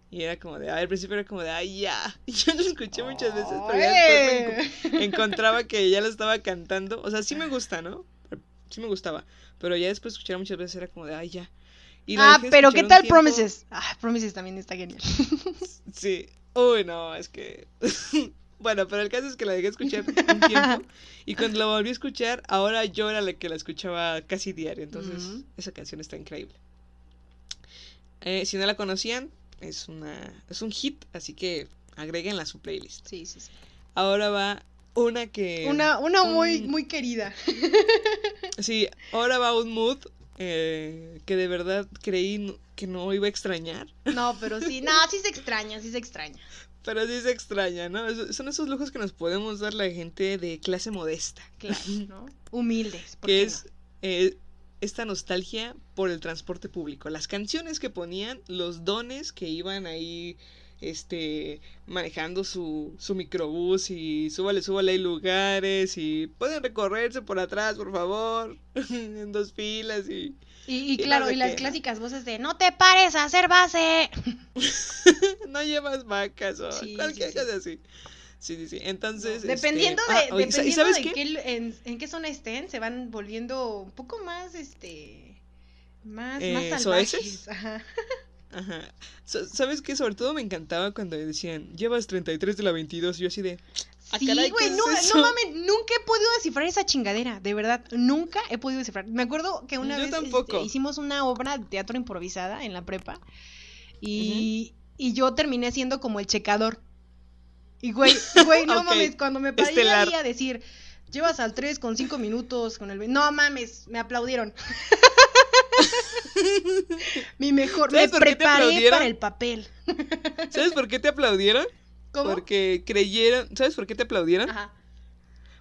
Y era como de, al principio era como de, ay, ya. Y yo lo escuché muchas veces, pero ya después me encontraba que ya lo estaba cantando. O sea, sí me gusta, ¿no? Sí me gustaba. Pero ya después de escuchar muchas veces era como de, ay, ya. Y la Ah, pero ¿qué tal tiempo. Promises? Ah, Promises también está genial. Sí. Uy, no, es que. bueno, pero el caso es que la dejé escuchar un tiempo. Y cuando la volví a escuchar, ahora yo era la que la escuchaba casi diario. Entonces, esa canción está increíble. Eh, si no la conocían, es una es un hit, así que agréguenla a su playlist. Sí, sí, sí. Ahora va una que. Una, una muy, un- muy querida. Sí, ahora va un mood eh, que de verdad creí que no iba a extrañar. No, pero sí, no, sí se extraña, sí se extraña. Pero sí se extraña, ¿no? Es- Son esos lujos que nos podemos dar la gente de clase modesta. Claro, ¿no? Humildes. ¿por que qué es eh, esta nostalgia por el transporte público. Las canciones que ponían, los dones que iban ahí este manejando su, su microbús y súbale, súbale, hay lugares y pueden recorrerse por atrás, por favor, en dos filas y... Y, y y no claro, y las clásicas voces de no te pares a hacer base. no llevas vacas o Sí, cualquier sí, sí. así. Sí, sí, sí. Entonces. Dependiendo este, de, ah, ¿y dependiendo sabes de qué? qué, en, en qué zona estén, se van volviendo un poco más, este, más, Eh, más ¿soeces? salvajes. Ajá. Ajá. Sa- ¿Sabes qué? Sobre todo me encantaba cuando decían, llevas 33 de la 22. Y yo así de. Ah, Sí, caray, güey, ¿qué es no, no mames, nunca he podido descifrar esa chingadera, de verdad, nunca he podido descifrar. Me acuerdo que una Yo vez este, hicimos una obra de teatro improvisada en la prepa y, y yo terminé siendo como el checador. Y güey, güey, no mames, cuando me paré ahí a decir, llevas al 3 con 5 minutos con el... ve-". No mames, me aplaudieron. Mi mejor, me ¿Sabes por qué te preparé para el papel. ¿Sabes por qué te aplaudieron? ¿Cómo? Porque creyeron. ¿Sabes por qué te aplaudieron? Ajá.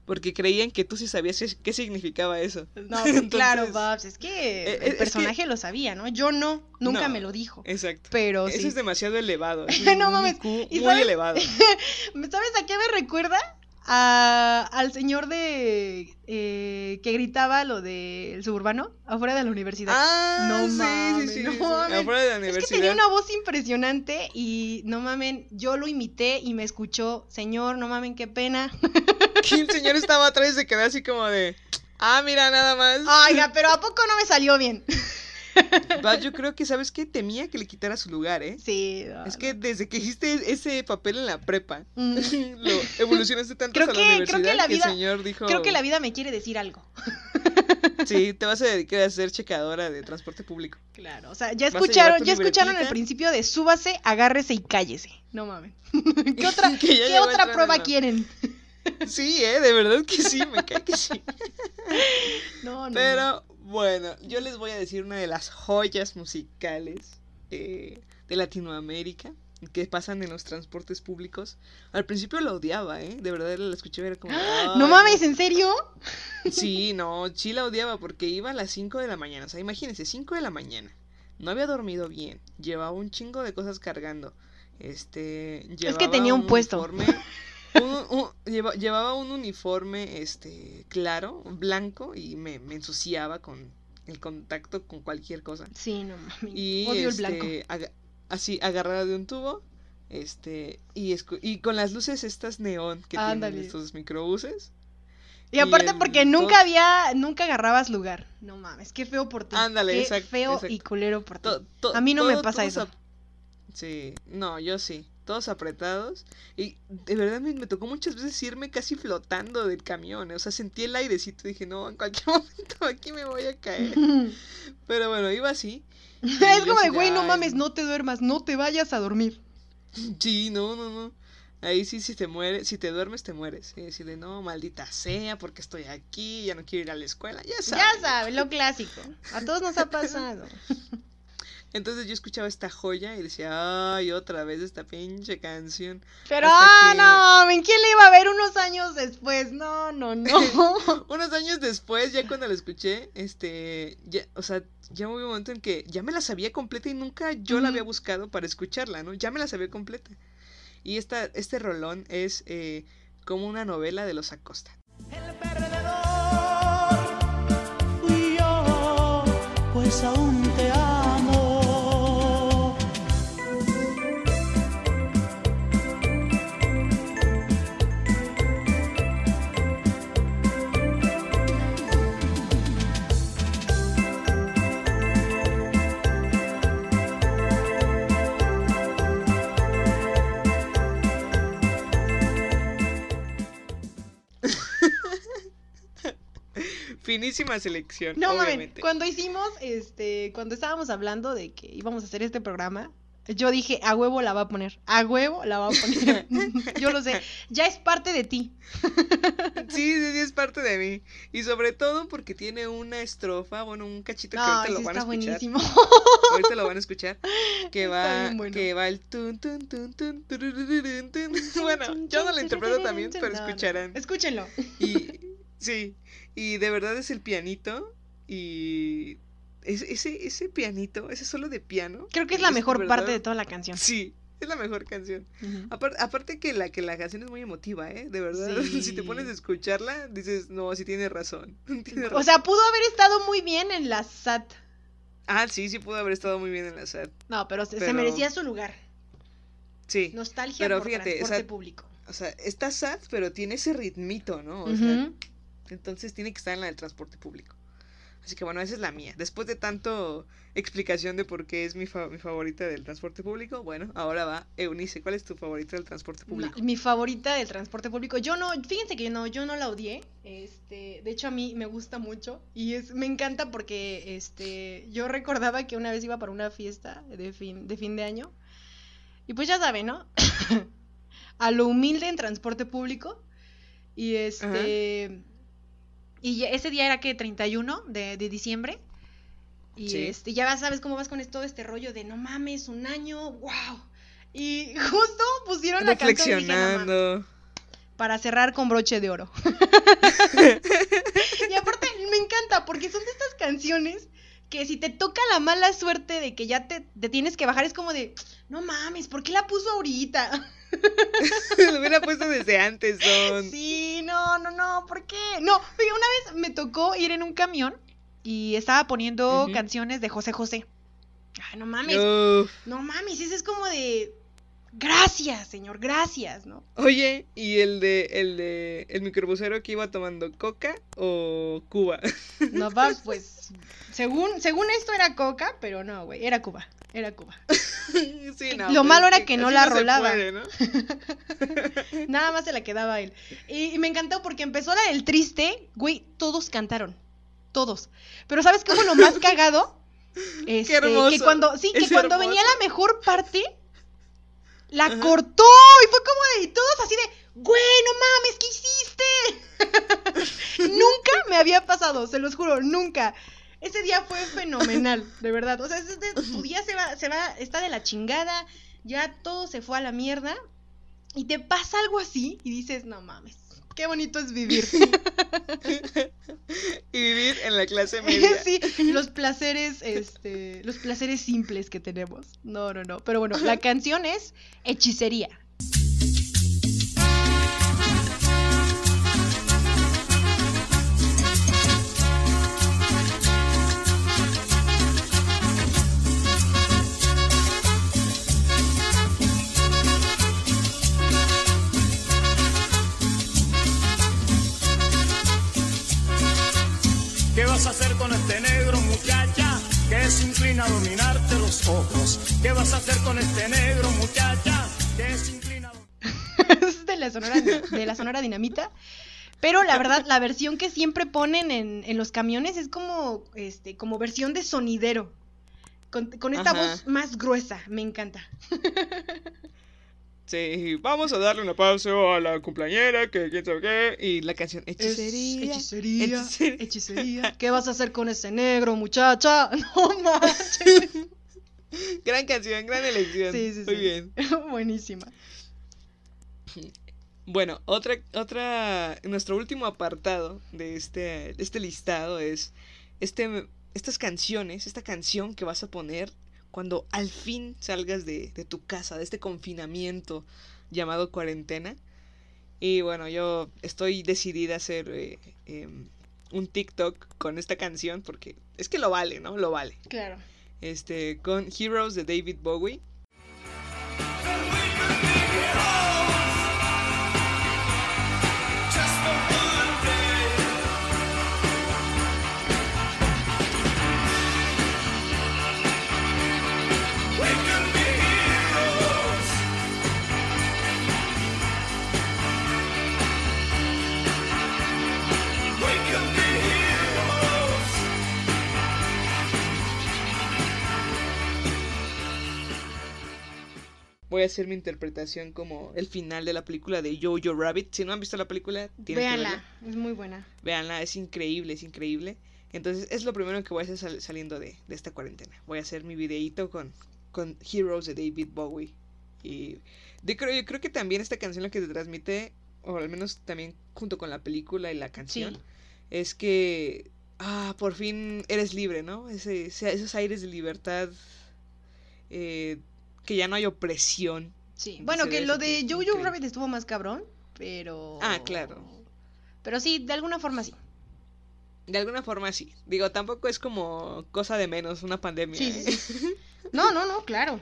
Porque creían que tú sí sabías qué- significaba eso. No, pues, claro, Babs, es que eh, es el que- personaje lo sabía, ¿no? Yo no, nunca No. me lo dijo. Exacto. Pero Eso sí. es demasiado elevado. es No mames, IQ ¿y muy sabes? elevado. ¿Sabes a qué me recuerda? A, al señor de eh, que gritaba lo del suburbano afuera de la universidad. Ah, No sí, mames, sí, sí, no sí. mames. Afuera de la es que universidad. tenía una voz impresionante y no mamen, yo lo imité y me escuchó, señor, no mamen, qué pena. Que el señor estaba atrás y se quedó así como de. Ah, mira, nada más. Oiga, pero ¿a poco no me salió bien? Yo creo que, ¿sabes qué? Temía que le quitara su lugar, ¿eh? Sí. no, Es que desde que hiciste ese papel en la prepa, Mm. lo evolucionaste tanto Creo a la que- creo que universidad la que el vida- señor dijo... Creo que la vida me quiere decir algo. Sí, te vas a dedicar a ser checadora de transporte público. Claro, o sea, ya escucharon, ya escucharon el principio de súbase, agárrese y cállese. No mames. ¿Qué otra, ¿qué otra prueba en la- quieren? Sí, eh, de verdad que sí, me cae que sí. No. no. Pero bueno, yo les voy a decir una de las joyas musicales eh, de Latinoamérica que pasan en los transportes públicos. Al principio la odiaba, ¿eh? De verdad la escuché y era como... No "Ay, mames, ¿en serio? Sí, no, sí la odiaba porque iba a las 5 de la mañana. O sea, imagínense, 5 de la mañana. No había dormido bien. Llevaba un chingo de cosas cargando. Este. Llevaba tenía un puesto. uniforme- un- un- lleva- llevaba un uniforme, este, claro, blanco, y me, me ensuciaba con el contacto con cualquier cosa. Sí, no mames. Y Odio este, el blanco. así, agarrada de un tubo. Este, y, con las luces estas neón que tienen estos microbuses. Y aparte el porque nunca había, nunca agarrabas lugar. No mames, qué feo por ti. Ándale, qué feo y culero por ti. To- to- A mí no me pasa eso. Sí, no, yo sí. Todos apretados. Y de verdad me, me tocó muchas veces irme casi flotando del camión. O sea, sentí el airecito y dije, no, en cualquier momento aquí me voy a caer. Pero bueno, iba así. es como de, güey, no "Ay, mames, no te duermas, no te vayas a dormir. Sí, no, no, no. Ahí sí, si te mueres, si te duermes, te mueres. Y decirle, no, maldita sea, porque estoy aquí, ya no quiero ir a la escuela. Ya sabes. Ya sabes, lo clásico. A todos nos ha pasado. Entonces yo escuchaba esta joya y decía, ay, otra vez esta pinche canción. Pero, ah, que- no, ¿en quién le iba a ver unos años después? No, no, no. Unos años después, ya cuando la escuché, este, ya, o sea, ya hubo un momento en que ya me la sabía completa y nunca yo la había buscado para escucharla, ¿no? Ya me la sabía completa. Y esta, este rolón es eh, como una novela de los Acosta. El perdedor fui yo, pues aún te amo. Finísima selección, No mames, cuando hicimos, este, cuando estábamos hablando de que íbamos a hacer este programa, yo dije, a huevo la va a poner, a huevo la va a poner. yo lo sé, ya es parte de ti. Sí, sí, sí, es parte de mí. Y sobre todo porque tiene una estrofa, bueno, un cachito que ahorita lo van a está escuchar. buenísimo. Ahorita lo van a escuchar. Que va, bueno. que va el tun tun tun tun. Bueno, yo no lo interpreto también, pero No, no, escucharán. Escúchenlo. Y sí, y de verdad es el pianito y es- ese ese pianito, ese solo de piano. Creo que es la mejor parte de toda la canción. Sí, es la mejor canción. Aparte que la que la canción es muy emotiva, ¿eh? De verdad, si te pones a escucharla, dices, "No, sí tiene razón." Tiene O sea, pudo haber estado muy bien en la SAT. ah, sí, sí pudo haber estado muy bien en la SAT. No, pero se, merecía su lugar. Sí. Nostalgia Pero por fíjate, transporte público. O sea, está sad, pero tiene ese ritmito, ¿no? O sea. Entonces tiene que estar en la del transporte público. Así que bueno, esa es la mía. Después de tanto explicación de por qué es mi, fa- mi favorita del transporte público, bueno, ahora va Eunice. ¿Cuál es tu favorita del transporte público? No, mi favorita del transporte público. Yo no, fíjense que no, yo no la odié. Este, de hecho a mí me gusta mucho y es, me encanta porque, este, yo recordaba que una vez iba para una fiesta de fin, de fin de año y pues ya saben, ¿no? a lo humilde en transporte público y este, y ese día era que 31 de, de diciembre. Y Sí. este, ya sabes cómo vas con todo este rollo de no mames, un año, wow. Y justo pusieron la canción para cerrar con broche de oro. y aparte me encanta porque son de estas canciones que si te toca la mala suerte de que ya te, te tienes que bajar es como de, no mames, ¿por qué la puso ahorita? Lo hubiera puesto desde antes. Sí, no, no, no, ¿por qué? No, oiga, una vez me tocó ir en un camión y estaba poniendo canciones de José José. Ay, no mames, Uf, no mames, ese es como de, gracias, señor, gracias, ¿no? Oye, ¿y el de el de el microbusero que iba tomando coca o Cuba? No va, pues, según, según esto era coca, pero no, güey, era Cuba, era Cuba. Sí, Lo pues malo era que no la rolaba. puede, ¿no? Nada más se la quedaba a él. Y, y me encantó porque empezó la del triste, güey, todos cantaron. Todos. Pero ¿sabes qué fue lo más cagado? Este, hermoso. Que cuando, sí, que Es cuando venía la mejor parte, la Ajá. cortó y fue como de todos así de, güey, no mames, ¿qué hiciste? nunca me había pasado, se los juro, nunca. Ese día fue fenomenal, de verdad. O sea, ese- ese- tu día se va, se va, está de la chingada, ya todo se fue a la mierda y te pasa algo así y dices, no mames, qué bonito es vivir. Y vivir en la clase media. sí, los placeres, este, los placeres simples que tenemos. No, no, no. Pero bueno, la canción es Hechicería. Inclina a dominarte los ojos. ¿Qué vas a hacer con este negro, muchacha? Que se inclina a... es de la sonora, de la sonora dinamita. Pero la verdad, la versión que siempre ponen en, en los camiones es como, este, como versión de sonidero. Con, con esta Ajá. voz más gruesa. Me encanta. Sí, vamos a darle un aplauso a la cumpleañera, que quién sabe qué. Y la canción Hechicería. Hechicería. Hechicería. Hechicería. ¿Qué vas a hacer con ese negro, muchacha? No manches. Gran canción, gran elección. Sí, sí, Muy sí. bien. Buenísima. Bueno, otra, otra, nuestro último apartado de este, este listado es este, estas canciones, esta canción que vas a poner cuando al fin salgas de, de tu casa, de este confinamiento llamado cuarentena. Y bueno, yo estoy decidida a hacer eh, em, un TikTok con esta canción porque es que lo vale, ¿no? Lo vale. Claro. Este, con Heroes de David Bowie. Voy a hacer mi interpretación como el final de la película de Jojo Rabbit. Si no han visto la película, tienen que Véanla, verla. es muy buena. Véanla, es increíble, es increíble. Entonces, es lo primero que voy a hacer sal- saliendo de, de esta cuarentena. Voy a hacer mi videíto con, con Heroes de David Bowie. Y yo creo, yo creo que también esta canción lo que te transmite, o al menos también junto con la película y la canción, Sí. es que, ah, por fin eres libre, ¿no? Ese, ese- esos aires de libertad, eh, que ya no hay opresión. Sí. Bueno, que lo de Jojo increíble. Rabbit estuvo más cabrón, pero. Ah, claro. Pero sí, de alguna forma sí. De alguna forma sí. Digo, tampoco es como cosa de menos una pandemia. Sí, ¿eh? sí, sí. No, no, no, claro.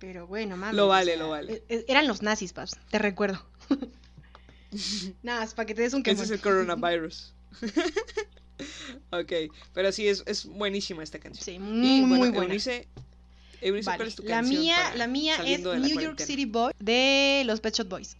Pero bueno, mames. Lo o vale, sea, lo vale. e- e- Eran los nazis, paps, te recuerdo. Nada, es para que te des un Ese quemón. es el coronavirus. ok, pero sí, es, es buenísima esta canción. Sí, y muy, bueno, muy buena. Eunice, Eunice, Vale, ¿cuál es tu La canción mía, la mía es New York? City Boy de los Pet Shop Boys.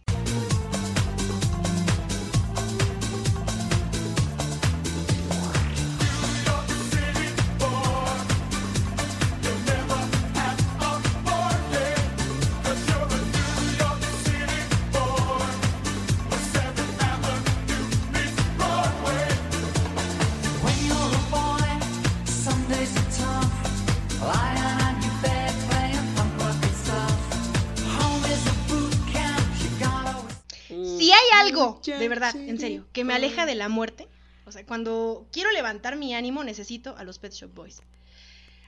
Algo, de verdad, en serio, que me aleja de la muerte, o sea, cuando quiero levantar mi ánimo, necesito a los Pet Shop Boys.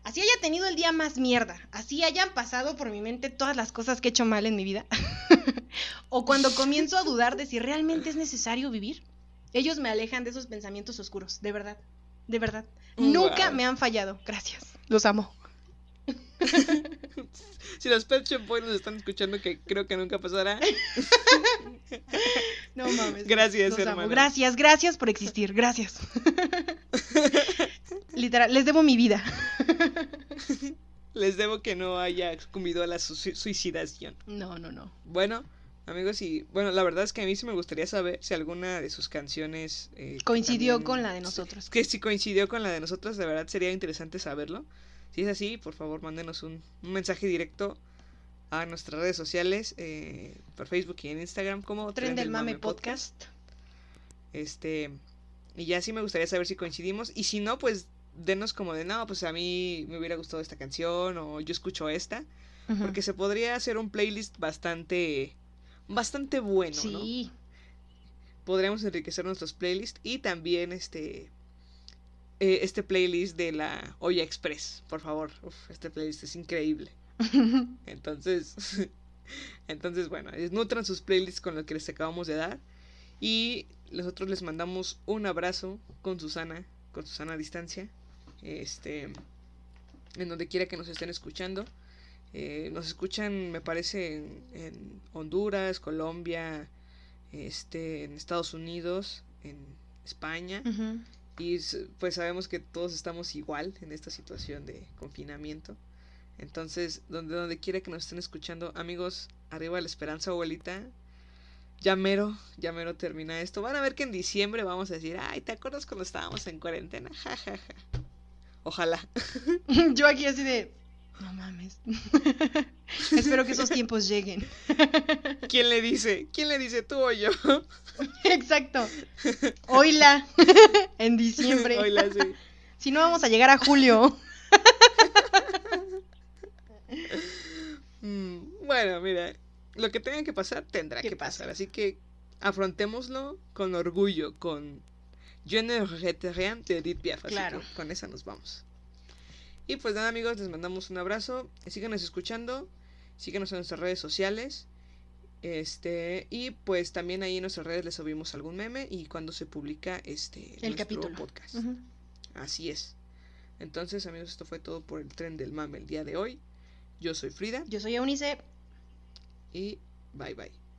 Así haya tenido el día más mierda, así hayan pasado por mi mente todas las cosas que he hecho mal en mi vida, o cuando comienzo a dudar de si realmente es necesario vivir, ellos me alejan de esos pensamientos oscuros, de verdad, de verdad. Nunca me han fallado, gracias, los amo. Si los Pet Shop Boys nos están escuchando, que creo que nunca pasará. No mames. Gracias, hermana. Gracias, gracias por existir. Gracias. Literal, les debo mi vida. Les debo que no haya sucumbido a la su- suicidación. No, no, no. Bueno, amigos, y bueno, la verdad es que a mí sí me gustaría saber si alguna de sus canciones eh, Coincidió también- con la de nosotros. Que si coincidió con la de nosotros, de verdad sería interesante saberlo. Si es así, por favor, mándenos un, un mensaje directo a nuestras redes sociales, eh, por Facebook y en Instagram como Tren del Mame Podcast. Este, y ya sí me gustaría saber si coincidimos. Y si no, pues denos como de, no, pues a mí me hubiera gustado esta canción o yo escucho esta. Porque se podría hacer un playlist bastante, bastante bueno, ¿no? Sí. Podríamos enriquecer nuestros playlists y también este, eh, este playlist de la Olla Express, por favor. Uf, este playlist es increíble. Entonces, entonces bueno, nutran sus playlists con lo que les acabamos de dar. Y nosotros les mandamos un abrazo con Susana, con Susana a distancia. Este, en donde quiera que nos estén escuchando. Eh, nos escuchan, me parece, en, en Honduras, Colombia, este, en Estados Unidos, en España. Ujú. Y pues sabemos que todos estamos igual en esta situación de confinamiento. Entonces, donde, donde quiera que nos estén escuchando, amigos, arriba la esperanza, abuelita. Ya mero, ya mero termina esto. Van a ver que en diciembre vamos a decir, ay, ¿te acuerdas cuando estábamos en cuarentena? Ja, ja, ja. Ojalá. Yo aquí así de. No mames. Espero que esos tiempos lleguen. ¿Quién le dice? ¿Quién le dice tú o yo? Exacto. Oila. en diciembre. Oila, sí. Si no, vamos a llegar a julio. Mm, bueno, mira, lo que tenga que pasar tendrá Que pasar. Así que afrontémoslo con orgullo, con Je ne regrette rien de Edith Piaf. Así Claro. que con esa nos vamos. Y pues nada, amigos, les mandamos un abrazo. Síganos escuchando. Síganos en nuestras redes sociales. Este, y pues también ahí en nuestras redes les subimos algún meme y cuando se publica este El capítulo. podcast. Así es. Entonces, amigos, esto fue todo por el tren del mame el día de hoy. Yo soy Frida Yo soy Eunice. y bye bye.